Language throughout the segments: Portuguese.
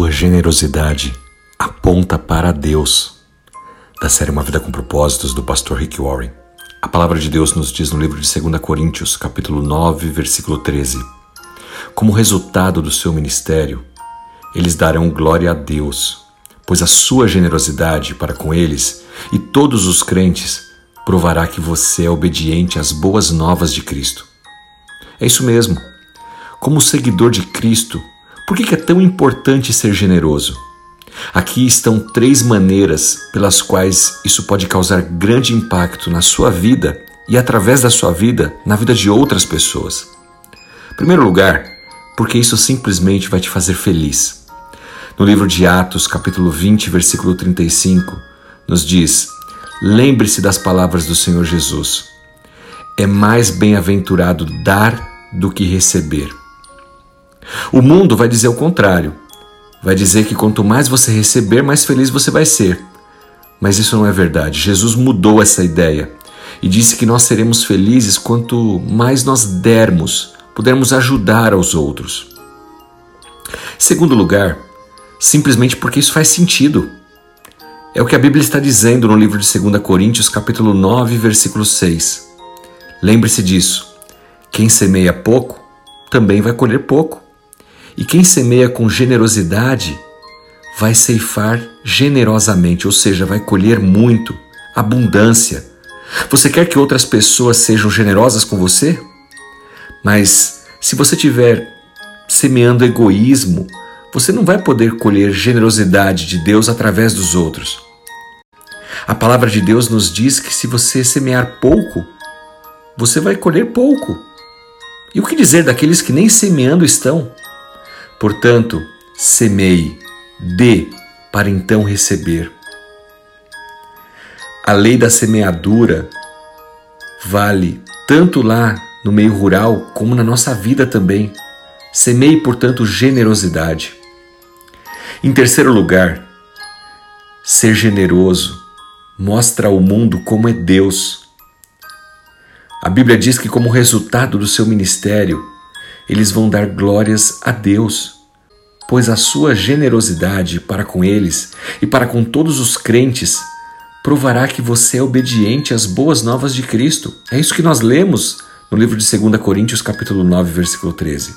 sua generosidade aponta para Deus. Da série Uma Vida com Propósitos, do pastor Rick Warren. A palavra de Deus nos diz no livro de 2 Coríntios, capítulo 9, versículo 13. Como resultado do seu ministério, eles darão glória a Deus, pois a sua generosidade para com eles e todos os crentes provará que você é obediente às boas novas de Cristo. É isso mesmo. Como seguidor de Cristo, por que é tão importante ser generoso? Aqui estão três maneiras pelas quais isso pode causar grande impacto na sua vida e, através da sua vida, na vida de outras pessoas. Em primeiro lugar, porque isso simplesmente vai te fazer feliz. No livro de Atos, capítulo 20, versículo 35, nos diz: Lembre-se das palavras do Senhor Jesus. É mais bem-aventurado dar do que receber. O mundo vai dizer o contrário. Vai dizer que quanto mais você receber, mais feliz você vai ser. Mas isso não é verdade. Jesus mudou essa ideia e disse que nós seremos felizes quanto mais nós dermos, pudermos ajudar aos outros. Segundo lugar, simplesmente porque isso faz sentido. É o que a Bíblia está dizendo no livro de 2 Coríntios, capítulo 9, versículo 6. Lembre-se disso. Quem semeia pouco, também vai colher pouco. E quem semeia com generosidade vai ceifar generosamente, ou seja, vai colher muito, abundância. Você quer que outras pessoas sejam generosas com você? Mas se você estiver semeando egoísmo, você não vai poder colher generosidade de Deus através dos outros. A palavra de Deus nos diz que se você semear pouco, você vai colher pouco. E o que dizer daqueles que nem semeando estão? Portanto, semeie, dê, para então receber. A lei da semeadura vale tanto lá no meio rural como na nossa vida também. Semeie, portanto, generosidade. Em terceiro lugar, ser generoso mostra ao mundo como é Deus. A Bíblia diz que, como resultado do seu ministério, eles vão dar glórias a Deus, pois a sua generosidade para com eles e para com todos os crentes provará que você é obediente às boas novas de Cristo. É isso que nós lemos no livro de 2 Coríntios, capítulo 9, versículo 13.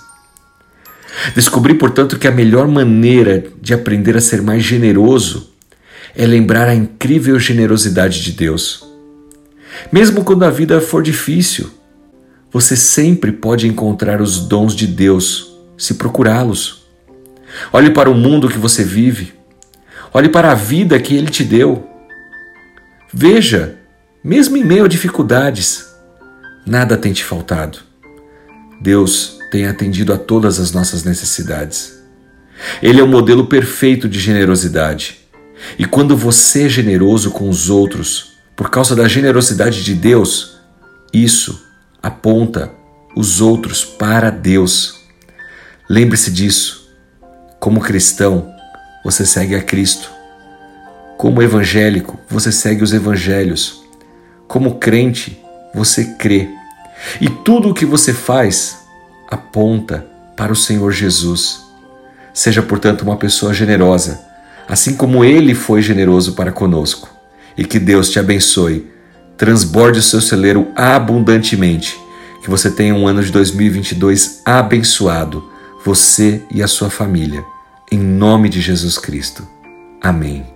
Descobri, portanto, que a melhor maneira de aprender a ser mais generoso é lembrar a incrível generosidade de Deus. Mesmo quando a vida for difícil, você sempre pode encontrar os dons de Deus se procurá-los. Olhe para o mundo que você vive. Olhe para a vida que Ele te deu. Veja, mesmo em meio a dificuldades, nada tem te faltado. Deus tem atendido a todas as nossas necessidades. Ele é o modelo perfeito de generosidade. E quando você é generoso com os outros, por causa da generosidade de Deus, isso aponta os outros para Deus. Lembre-se disso. Como cristão, você segue a Cristo. Como evangélico, você segue os evangelhos. Como crente, você crê. E tudo o que você faz aponta para o Senhor Jesus. Seja, portanto, uma pessoa generosa, assim como ele foi generoso para conosco. E que Deus te abençoe transborde o seu celeiro abundantemente. Que você tenha um ano de 2022 abençoado, você e a sua família. Em nome de Jesus Cristo. Amém.